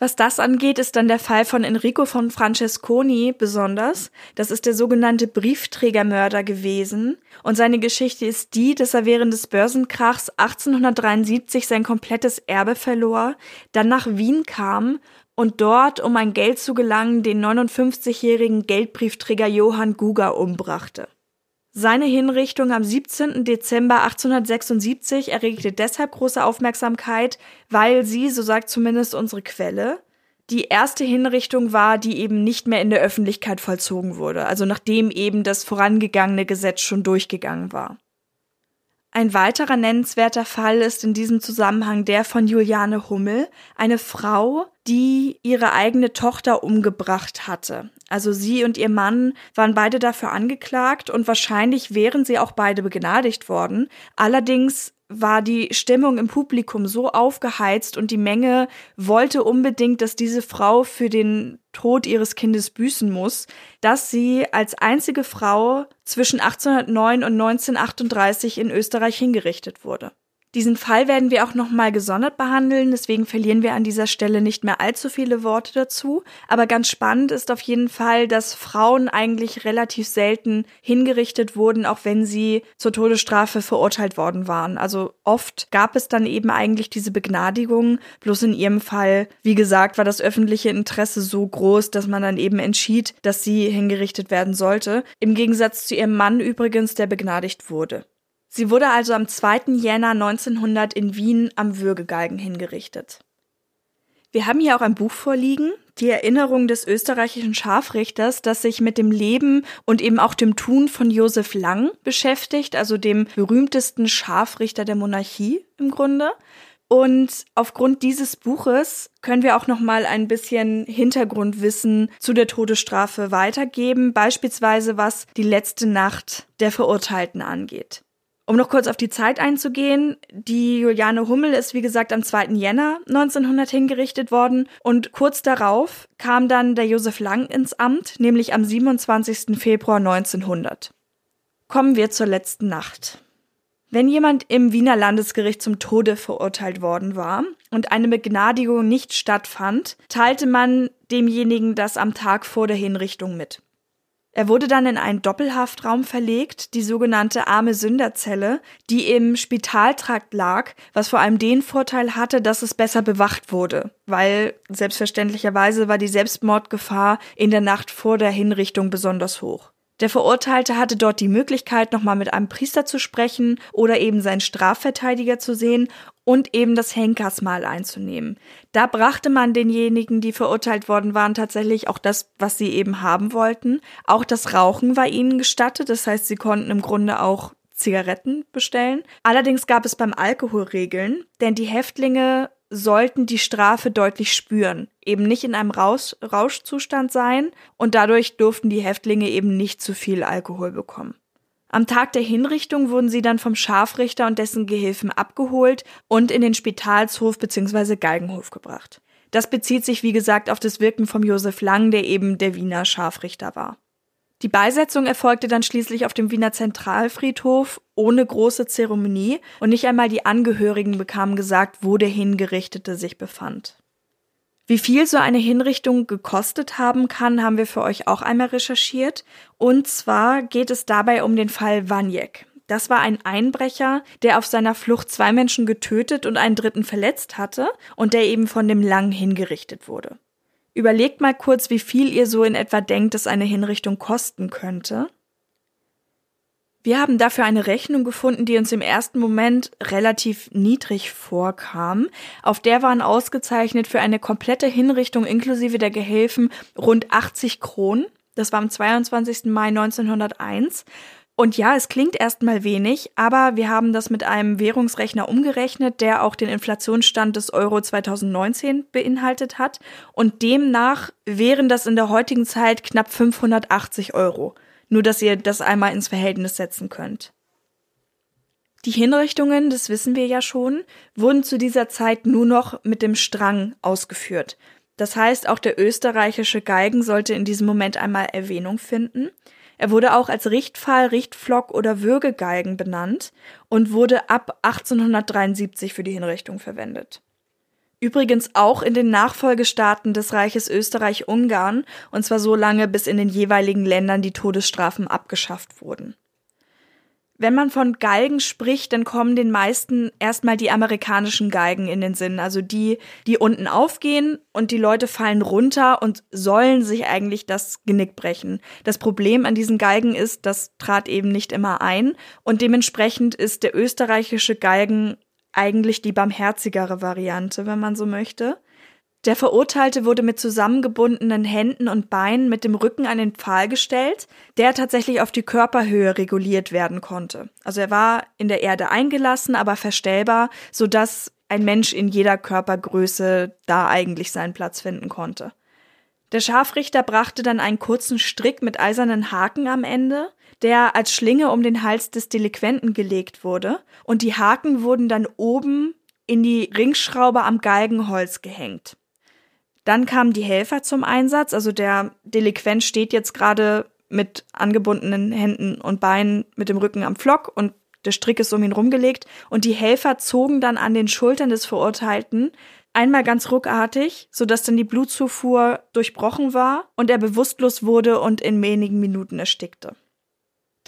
Was das angeht, ist dann der Fall von Enrico von Francesconi besonders. Das ist der sogenannte Briefträgermörder gewesen. Und seine Geschichte ist die, dass er während des Börsenkrachs 1873 sein komplettes Erbe verlor, dann nach Wien kam und dort, um an Geld zu gelangen, den 59-jährigen Geldbriefträger Johann Guger umbrachte. Seine Hinrichtung am 17. Dezember 1876 erregte deshalb große Aufmerksamkeit, weil sie, so sagt zumindest unsere Quelle, die erste Hinrichtung war, die eben nicht mehr in der Öffentlichkeit vollzogen wurde, also nachdem eben das vorangegangene Gesetz schon durchgegangen war. Ein weiterer nennenswerter Fall ist in diesem Zusammenhang der von Juliane Hummel, eine Frau, die ihre eigene Tochter umgebracht hatte. Also sie und ihr Mann waren beide dafür angeklagt und wahrscheinlich wären sie auch beide begnadigt worden. Allerdings war die Stimmung im Publikum so aufgeheizt und die Menge wollte unbedingt, dass diese Frau für den Tod ihres Kindes büßen muss, dass sie als einzige Frau zwischen 1809 und 1938 in Österreich hingerichtet wurde. Diesen Fall werden wir auch nochmal gesondert behandeln, deswegen verlieren wir an dieser Stelle nicht mehr allzu viele Worte dazu. Aber ganz spannend ist auf jeden Fall, dass Frauen eigentlich relativ selten hingerichtet wurden, auch wenn sie zur Todesstrafe verurteilt worden waren. Also oft gab es dann eben eigentlich diese Begnadigung. Bloß in ihrem Fall, wie gesagt, war das öffentliche Interesse so groß, dass man dann eben entschied, dass sie hingerichtet werden sollte. Im Gegensatz zu ihrem Mann übrigens, der begnadigt wurde. Sie wurde also am 2. Jänner 1900 in Wien am Würgegalgen hingerichtet. Wir haben hier auch ein Buch vorliegen, die Erinnerung des österreichischen Scharfrichters, das sich mit dem Leben und eben auch dem Tun von Josef Lang beschäftigt, also dem berühmtesten Scharfrichter der Monarchie im Grunde. Und aufgrund dieses Buches können wir auch noch mal ein bisschen Hintergrundwissen zu der Todesstrafe weitergeben, beispielsweise was die letzte Nacht der Verurteilten angeht. Um noch kurz auf die Zeit einzugehen, die Juliane Hummel ist wie gesagt am 2. Jänner 1900 hingerichtet worden und kurz darauf kam dann der Josef Lang ins Amt, nämlich am 27. Februar 1900. Kommen wir zur letzten Nacht. Wenn jemand im Wiener Landesgericht zum Tode verurteilt worden war und eine Begnadigung nicht stattfand, teilte man demjenigen das am Tag vor der Hinrichtung mit. Er wurde dann in einen Doppelhaftraum verlegt, die sogenannte arme Sünderzelle, die im Spitaltrakt lag, was vor allem den Vorteil hatte, dass es besser bewacht wurde, weil selbstverständlicherweise war die Selbstmordgefahr in der Nacht vor der Hinrichtung besonders hoch. Der Verurteilte hatte dort die Möglichkeit, nochmal mit einem Priester zu sprechen oder eben seinen Strafverteidiger zu sehen und eben das Henkersmahl einzunehmen. Da brachte man denjenigen, die verurteilt worden waren, tatsächlich auch das, was sie eben haben wollten. Auch das Rauchen war ihnen gestattet, das heißt, sie konnten im Grunde auch Zigaretten bestellen. Allerdings gab es beim Alkohol Regeln, denn die Häftlinge sollten die Strafe deutlich spüren, eben nicht in einem Rausch Rauschzustand sein und dadurch durften die Häftlinge eben nicht zu viel Alkohol bekommen. Am Tag der Hinrichtung wurden sie dann vom Scharfrichter und dessen Gehilfen abgeholt und in den Spitalshof bzw. Galgenhof gebracht. Das bezieht sich, wie gesagt, auf das Wirken von Josef Lang, der eben der Wiener Scharfrichter war. Die Beisetzung erfolgte dann schließlich auf dem Wiener Zentralfriedhof ohne große Zeremonie und nicht einmal die Angehörigen bekamen gesagt, wo der Hingerichtete sich befand. Wie viel so eine Hinrichtung gekostet haben kann, haben wir für euch auch einmal recherchiert. Und zwar geht es dabei um den Fall Waniek. Das war ein Einbrecher, der auf seiner Flucht zwei Menschen getötet und einen dritten verletzt hatte und der eben von dem Lang hingerichtet wurde. Überlegt mal kurz, wie viel ihr so in etwa denkt, dass eine Hinrichtung kosten könnte. Wir haben dafür eine Rechnung gefunden, die uns im ersten Moment relativ niedrig vorkam. Auf der waren ausgezeichnet für eine komplette Hinrichtung inklusive der Gehilfen rund 80 Kronen. Das war am 22. Mai 1901. Und ja, es klingt erstmal wenig, aber wir haben das mit einem Währungsrechner umgerechnet, der auch den Inflationsstand des Euro 2019 beinhaltet hat. Und demnach wären das in der heutigen Zeit knapp 580 Euro. Nur, dass ihr das einmal ins Verhältnis setzen könnt. Die Hinrichtungen, das wissen wir ja schon, wurden zu dieser Zeit nur noch mit dem Strang ausgeführt. Das heißt, auch der österreichische Geigen sollte in diesem Moment einmal Erwähnung finden. Er wurde auch als Richtpfahl, Richtpflock oder Würgegeigen benannt und wurde ab 1873 für die Hinrichtung verwendet. Übrigens auch in den Nachfolgestaaten des Reiches Österreich-Ungarn, und zwar so lange, bis in den jeweiligen Ländern die Todesstrafen abgeschafft wurden. Wenn man von Galgen spricht, dann kommen den meisten erstmal die amerikanischen Geigen in den Sinn, also die, die unten aufgehen und die Leute fallen runter und sollen sich eigentlich das Genick brechen. Das Problem an diesen Geigen ist, das trat eben nicht immer ein und dementsprechend ist der österreichische Galgen eigentlich die barmherzigere Variante, wenn man so möchte. Der Verurteilte wurde mit zusammengebundenen Händen und Beinen mit dem Rücken an den Pfahl gestellt, der tatsächlich auf die Körperhöhe reguliert werden konnte. Also er war in der Erde eingelassen, aber verstellbar, sodass ein Mensch in jeder Körpergröße da eigentlich seinen Platz finden konnte. Der Scharfrichter brachte dann einen kurzen Strick mit eisernen Haken am Ende, der als Schlinge um den Hals des Delinquenten gelegt wurde, und die Haken wurden dann oben in die Ringschraube am Galgenholz gehängt. Dann kamen die Helfer zum Einsatz. Also der Delinquent steht jetzt gerade mit angebundenen Händen und Beinen mit dem Rücken am Flock und der Strick ist um ihn rumgelegt. Und die Helfer zogen dann an den Schultern des Verurteilten einmal ganz ruckartig, sodass dann die Blutzufuhr durchbrochen war und er bewusstlos wurde und in wenigen Minuten erstickte.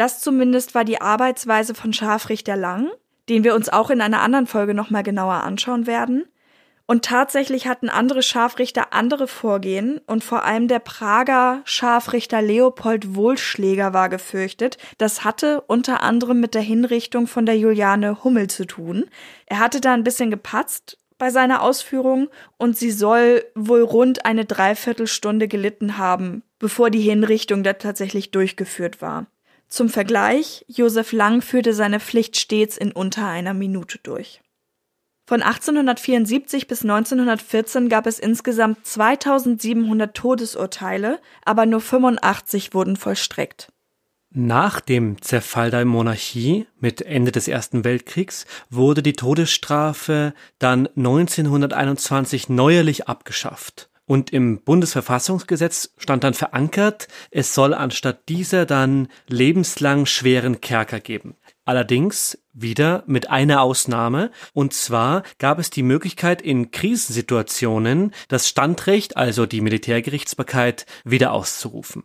Das zumindest war die Arbeitsweise von Scharfrichter Lang, den wir uns auch in einer anderen Folge nochmal genauer anschauen werden. Und tatsächlich hatten andere Scharfrichter andere Vorgehen und vor allem der Prager Scharfrichter Leopold Wohlschläger war gefürchtet. Das hatte unter anderem mit der Hinrichtung von der Juliane Hummel zu tun. Er hatte da ein bisschen gepatzt bei seiner Ausführung und sie soll wohl rund eine Dreiviertelstunde gelitten haben, bevor die Hinrichtung da tatsächlich durchgeführt war. Zum Vergleich, Josef Lang führte seine Pflicht stets in unter einer Minute durch. Von 1874 bis 1914 gab es insgesamt 2700 Todesurteile, aber nur 85 wurden vollstreckt. Nach dem Zerfall der Monarchie mit Ende des Ersten Weltkriegs wurde die Todesstrafe dann 1921 neuerlich abgeschafft. Und im Bundesverfassungsgesetz stand dann verankert, es soll anstatt dieser dann lebenslang schweren Kerker geben. Allerdings wieder mit einer Ausnahme, und zwar gab es die Möglichkeit in Krisensituationen das Standrecht, also die Militärgerichtsbarkeit, wieder auszurufen.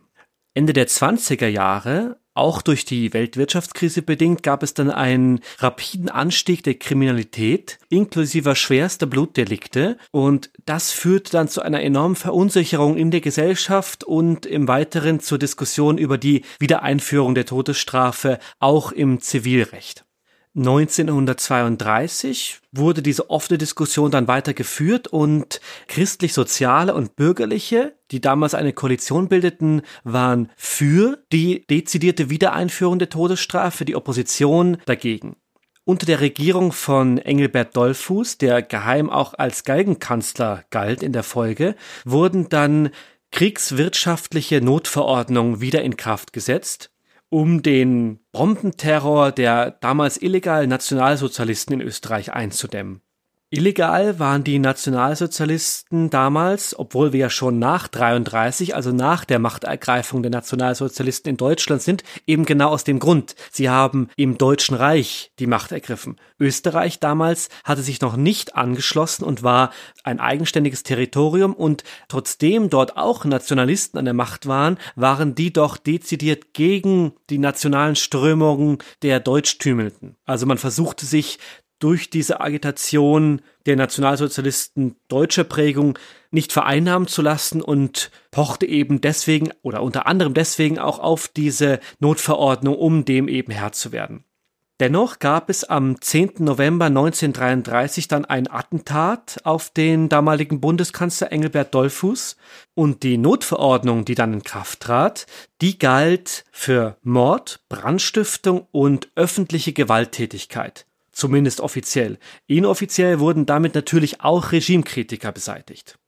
Ende der 20er Jahre Auch durch die Weltwirtschaftskrise bedingt gab es dann einen rapiden Anstieg der Kriminalität inklusive schwerster Blutdelikte und das führte dann zu einer enormen Verunsicherung in der Gesellschaft und im Weiteren zur Diskussion über die Wiedereinführung der Todesstrafe auch im Zivilrecht. 1932 wurde diese offene Diskussion dann weitergeführt und christlich-soziale und bürgerliche, die damals eine Koalition bildeten, waren für die dezidierte Wiedereinführung der Todesstrafe, die Opposition dagegen. Unter der Regierung von Engelbert Dollfuß, der geheim auch als Galgenkanzler galt in der Folge, wurden dann kriegswirtschaftliche Notverordnungen wieder in Kraft gesetzt um den Bombenterror der damals illegalen Nationalsozialisten in Österreich einzudämmen. Illegal waren die Nationalsozialisten damals, obwohl wir ja schon nach 33, also nach der Machtergreifung der Nationalsozialisten in Deutschland sind, eben genau aus dem Grund. Sie haben im Deutschen Reich die Macht ergriffen. Österreich damals hatte sich noch nicht angeschlossen und war ein eigenständiges Territorium und trotzdem dort auch Nationalisten an der Macht waren, waren die doch dezidiert gegen die nationalen Strömungen der Deutschtümelten. Also man versuchte sich durch diese Agitation der Nationalsozialisten deutscher Prägung nicht vereinnahmen zu lassen und pochte eben deswegen oder unter anderem deswegen auch auf diese Notverordnung, um dem eben Herr zu werden. Dennoch gab es am 10. November 1933 dann ein Attentat auf den damaligen Bundeskanzler Engelbert Dollfuß und die Notverordnung, die dann in Kraft trat, die galt für Mord, Brandstiftung und öffentliche Gewalttätigkeit zumindest offiziell. Inoffiziell wurden damit natürlich auch Regimekritiker beseitigt.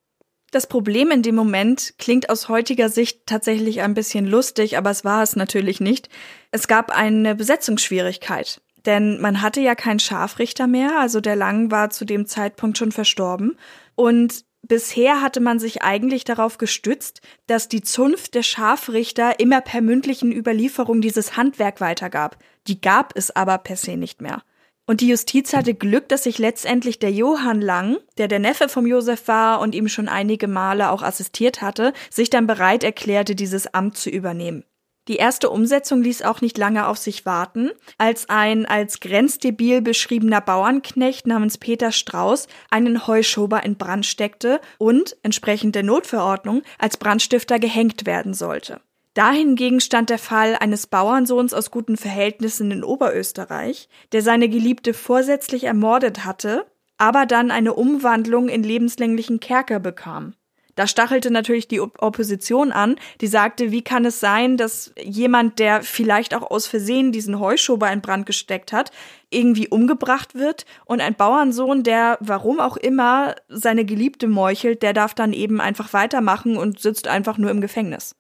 Das Problem in dem Moment klingt aus heutiger Sicht tatsächlich ein bisschen lustig, aber es war es natürlich nicht. Es gab eine Besetzungsschwierigkeit. Denn man hatte ja keinen Scharfrichter mehr, also der Lang war zu dem Zeitpunkt schon verstorben. Und bisher hatte man sich eigentlich darauf gestützt, dass die Zunft der Scharfrichter immer per mündlichen Überlieferung dieses Handwerk weitergab. Die gab es aber per se nicht mehr. Und die Justiz hatte Glück, dass sich letztendlich der Johann Lang, der der Neffe vom Josef war und ihm schon einige Male auch assistiert hatte, sich dann bereit erklärte, dieses Amt zu übernehmen. Die erste Umsetzung ließ auch nicht lange auf sich warten, als ein als grenzdebil beschriebener Bauernknecht namens Peter Strauß einen Heuschober in Brand steckte und, entsprechend der Notverordnung, als Brandstifter gehängt werden sollte. Dahingegen stand der Fall eines Bauernsohns aus guten Verhältnissen in Oberösterreich, der seine Geliebte vorsätzlich ermordet hatte, aber dann eine Umwandlung in lebenslänglichen Kerker bekam. Da stachelte natürlich die Opposition an, die sagte, wie kann es sein, dass jemand, der vielleicht auch aus Versehen diesen Heuschober in Brand gesteckt hat, irgendwie umgebracht wird und ein Bauernsohn, der warum auch immer seine Geliebte meuchelt, der darf dann eben einfach weitermachen und sitzt einfach nur im Gefängnis.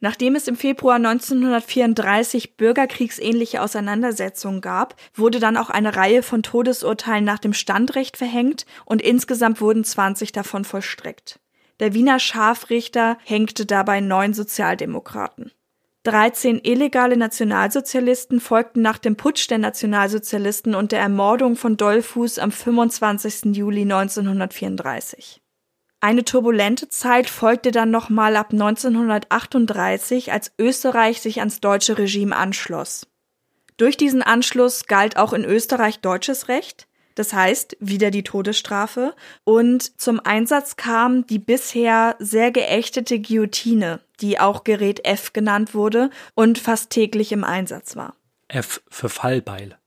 Nachdem es im Februar 1934 bürgerkriegsähnliche Auseinandersetzungen gab, wurde dann auch eine Reihe von Todesurteilen nach dem Standrecht verhängt und insgesamt wurden 20 davon vollstreckt. Der Wiener Scharfrichter hängte dabei neun Sozialdemokraten. 13 illegale Nationalsozialisten folgten nach dem Putsch der Nationalsozialisten und der Ermordung von Dollfuß am 25. Juli 1934. Eine turbulente Zeit folgte dann nochmal ab 1938, als Österreich sich ans deutsche Regime anschloss. Durch diesen Anschluss galt auch in Österreich deutsches Recht, das heißt wieder die Todesstrafe, und zum Einsatz kam die bisher sehr geächtete Guillotine, die auch Gerät F genannt wurde und fast täglich im Einsatz war. F für Fallbeil.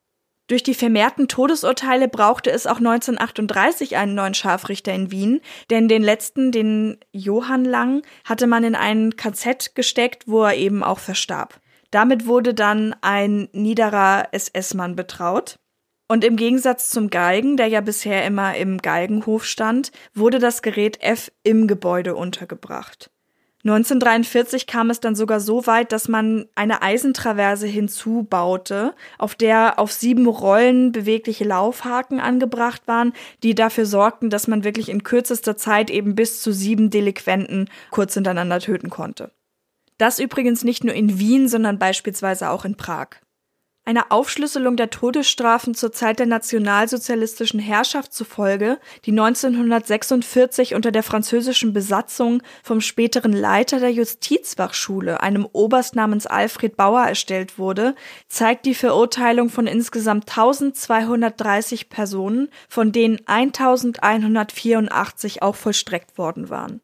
Durch die vermehrten Todesurteile brauchte es auch 1938 einen neuen Scharfrichter in Wien, denn den letzten, den Johann Lang, hatte man in ein KZ gesteckt, wo er eben auch verstarb. Damit wurde dann ein niederer SS-Mann betraut. Und im Gegensatz zum Galgen, der ja bisher immer im Galgenhof stand, wurde das Gerät F im Gebäude untergebracht. 1943 kam es dann sogar so weit, dass man eine Eisentraverse hinzubaute, auf der auf sieben Rollen bewegliche Laufhaken angebracht waren, die dafür sorgten, dass man wirklich in kürzester Zeit eben bis zu sieben Delinquenten kurz hintereinander töten konnte. Das übrigens nicht nur in Wien, sondern beispielsweise auch in Prag. Einer Aufschlüsselung der Todesstrafen zur Zeit der nationalsozialistischen Herrschaft zufolge, die 1946 unter der französischen Besatzung vom späteren Leiter der Justizwachschule, einem Oberst namens Alfred Bauer, erstellt wurde, zeigt die Verurteilung von insgesamt 1230 Personen, von denen 1184 auch vollstreckt worden waren.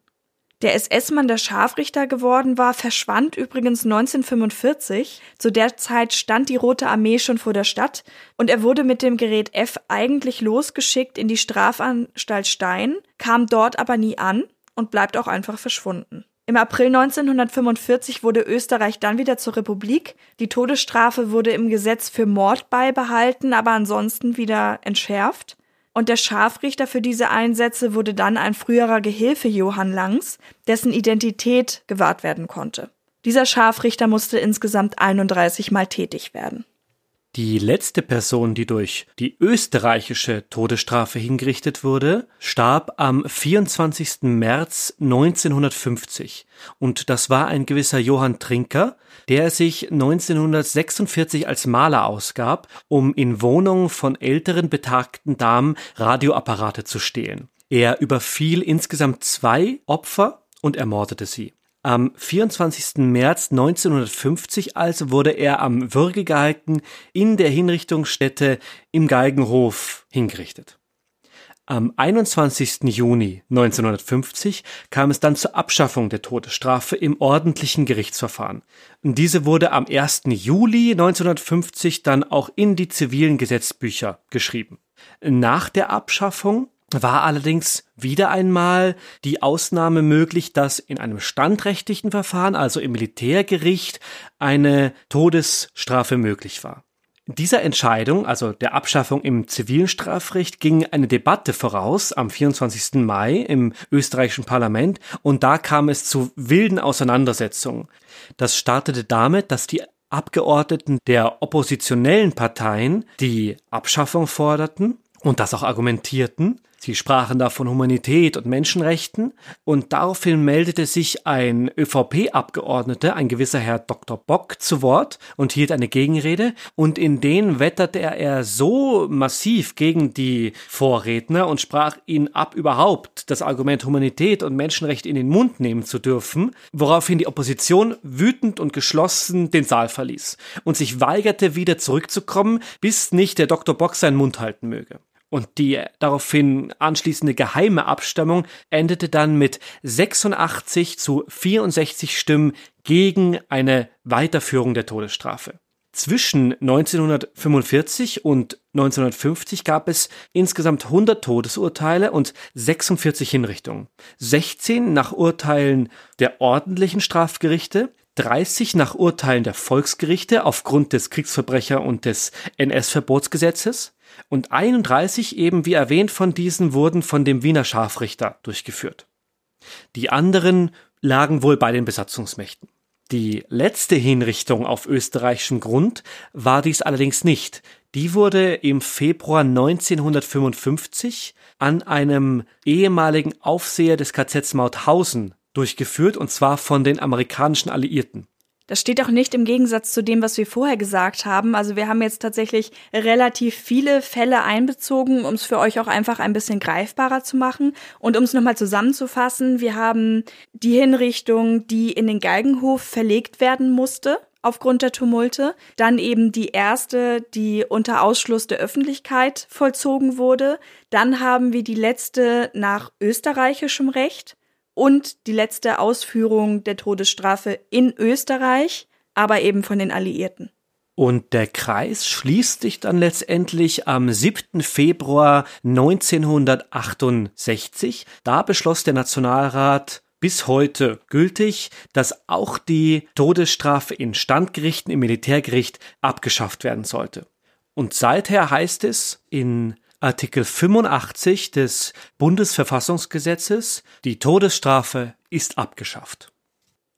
Der SS-Mann, der Scharfrichter geworden war, verschwand übrigens 1945. Zu der Zeit stand die Rote Armee schon vor der Stadt und er wurde mit dem Gerät F eigentlich losgeschickt in die Strafanstalt Stein, kam dort aber nie an und bleibt auch einfach verschwunden. Im April 1945 wurde Österreich dann wieder zur Republik. Die Todesstrafe wurde im Gesetz für Mord beibehalten, aber ansonsten wieder entschärft und der Scharfrichter für diese Einsätze wurde dann ein früherer Gehilfe Johann Langs, dessen Identität gewahrt werden konnte. Dieser Scharfrichter musste insgesamt 31 Mal tätig werden. Die letzte Person, die durch die österreichische Todesstrafe hingerichtet wurde, starb am 24. März 1950. Und das war ein gewisser Johann Trinker, der sich 1946 als Maler ausgab, um in Wohnungen von älteren betagten Damen Radioapparate zu stehlen. Er überfiel insgesamt zwei Opfer und ermordete sie. Am 24. März 1950 also wurde er am Würgegalgen in der Hinrichtungsstätte im Galgenhof hingerichtet. Am 21. Juni 1950 kam es dann zur Abschaffung der Todesstrafe im ordentlichen Gerichtsverfahren. Diese wurde am 1. Juli 1950 dann auch in die zivilen Gesetzbücher geschrieben. Nach der Abschaffung war allerdings wieder einmal die Ausnahme möglich, dass in einem standrechtlichen Verfahren, also im Militärgericht, eine Todesstrafe möglich war. Dieser Entscheidung, also der Abschaffung im zivilen Strafrecht, ging eine Debatte voraus am 24. Mai im österreichischen Parlament und da kam es zu wilden Auseinandersetzungen. Das startete damit, dass die Abgeordneten der oppositionellen Parteien die Abschaffung forderten und das auch argumentierten. Sie sprachen da von Humanität und Menschenrechten und daraufhin meldete sich ein ÖVP-Abgeordneter, ein gewisser Herr Dr. Bock, zu Wort und hielt eine Gegenrede und in denen wetterte er so massiv gegen die Vorredner und sprach ihnen ab, überhaupt das Argument Humanität und Menschenrecht in den Mund nehmen zu dürfen, woraufhin die Opposition wütend und geschlossen den Saal verließ und sich weigerte, wieder zurückzukommen, bis nicht der Dr. Bock seinen Mund halten möge. Und die daraufhin anschließende geheime Abstimmung endete dann mit 86 zu 64 Stimmen gegen eine Weiterführung der Todesstrafe. Zwischen 1945 und 1950 gab es insgesamt 100 Todesurteile und 46 Hinrichtungen. 16 nach Urteilen der ordentlichen Strafgerichte, 30 nach Urteilen der Volksgerichte aufgrund des Kriegsverbrecher- und des NS-Verbotsgesetzes, und 31 eben wie erwähnt von diesen wurden von dem Wiener Scharfrichter durchgeführt. Die anderen lagen wohl bei den Besatzungsmächten. Die letzte Hinrichtung auf österreichischem Grund war dies allerdings nicht. Die wurde im Februar 1955 an einem ehemaligen Aufseher des KZs Mauthausen durchgeführt, und zwar von den amerikanischen Alliierten. Das steht auch nicht im Gegensatz zu dem, was wir vorher gesagt haben. Also wir haben jetzt tatsächlich relativ viele Fälle einbezogen, um es für euch auch einfach ein bisschen greifbarer zu machen. Und um es nochmal zusammenzufassen, wir haben die Hinrichtung, die in den Galgenhof verlegt werden musste aufgrund der Tumulte. Dann eben die erste, die unter Ausschluss der Öffentlichkeit vollzogen wurde. Dann haben wir die letzte nach österreichischem Recht und die letzte Ausführung der Todesstrafe in Österreich, aber eben von den Alliierten. Und der Kreis schließt sich dann letztendlich am 7. Februar 1968. Da beschloss der Nationalrat bis heute gültig, dass auch die Todesstrafe in Standgerichten im Militärgericht abgeschafft werden sollte. Und seither heißt es in Artikel 85 des Bundesverfassungsgesetzes, die Todesstrafe ist abgeschafft.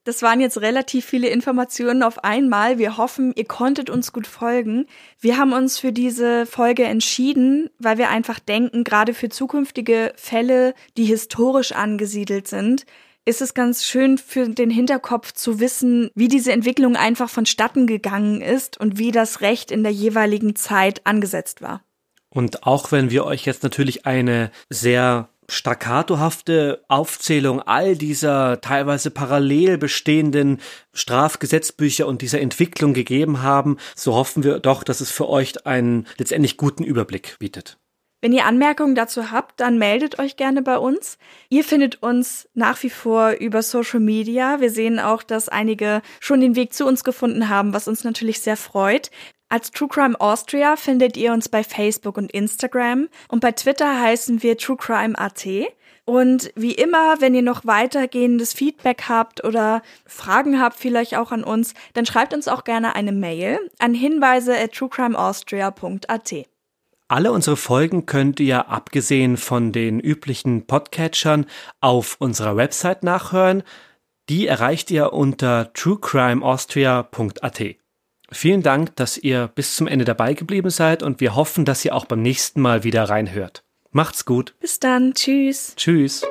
Das waren jetzt relativ viele Informationen auf einmal. Wir hoffen, ihr konntet uns gut folgen. Wir haben uns für diese Folge entschieden, weil wir einfach denken, gerade für zukünftige Fälle, die historisch angesiedelt sind, ist es ganz schön für den Hinterkopf zu wissen, wie diese Entwicklung einfach vonstatten gegangen ist und wie das Recht in der jeweiligen Zeit angesetzt war. Und auch wenn wir euch jetzt natürlich eine sehr staccatohafte Aufzählung all dieser teilweise parallel bestehenden Strafgesetzbücher und dieser Entwicklung gegeben haben, so hoffen wir doch, dass es für euch einen letztendlich guten Überblick bietet. Wenn ihr Anmerkungen dazu habt, dann meldet euch gerne bei uns. Ihr findet uns nach wie vor über Social Media. Wir sehen auch, dass einige schon den Weg zu uns gefunden haben, was uns natürlich sehr freut. Als True Crime Austria findet ihr uns bei Facebook und Instagram und bei Twitter heißen wir True Crime AT. Und wie immer, wenn ihr noch weitergehendes Feedback habt oder Fragen habt, vielleicht auch an uns, dann schreibt uns auch gerne eine Mail an hinweise at truecrimeaustria.at. Alle unsere Folgen könnt ihr abgesehen von den üblichen Podcatchern auf unserer Website nachhören. Die erreicht ihr unter truecrimeaustria.at. Vielen Dank, dass ihr bis zum Ende dabei geblieben seid und wir hoffen, dass ihr auch beim nächsten Mal wieder reinhört. Macht's gut. Bis dann. Tschüss. Tschüss.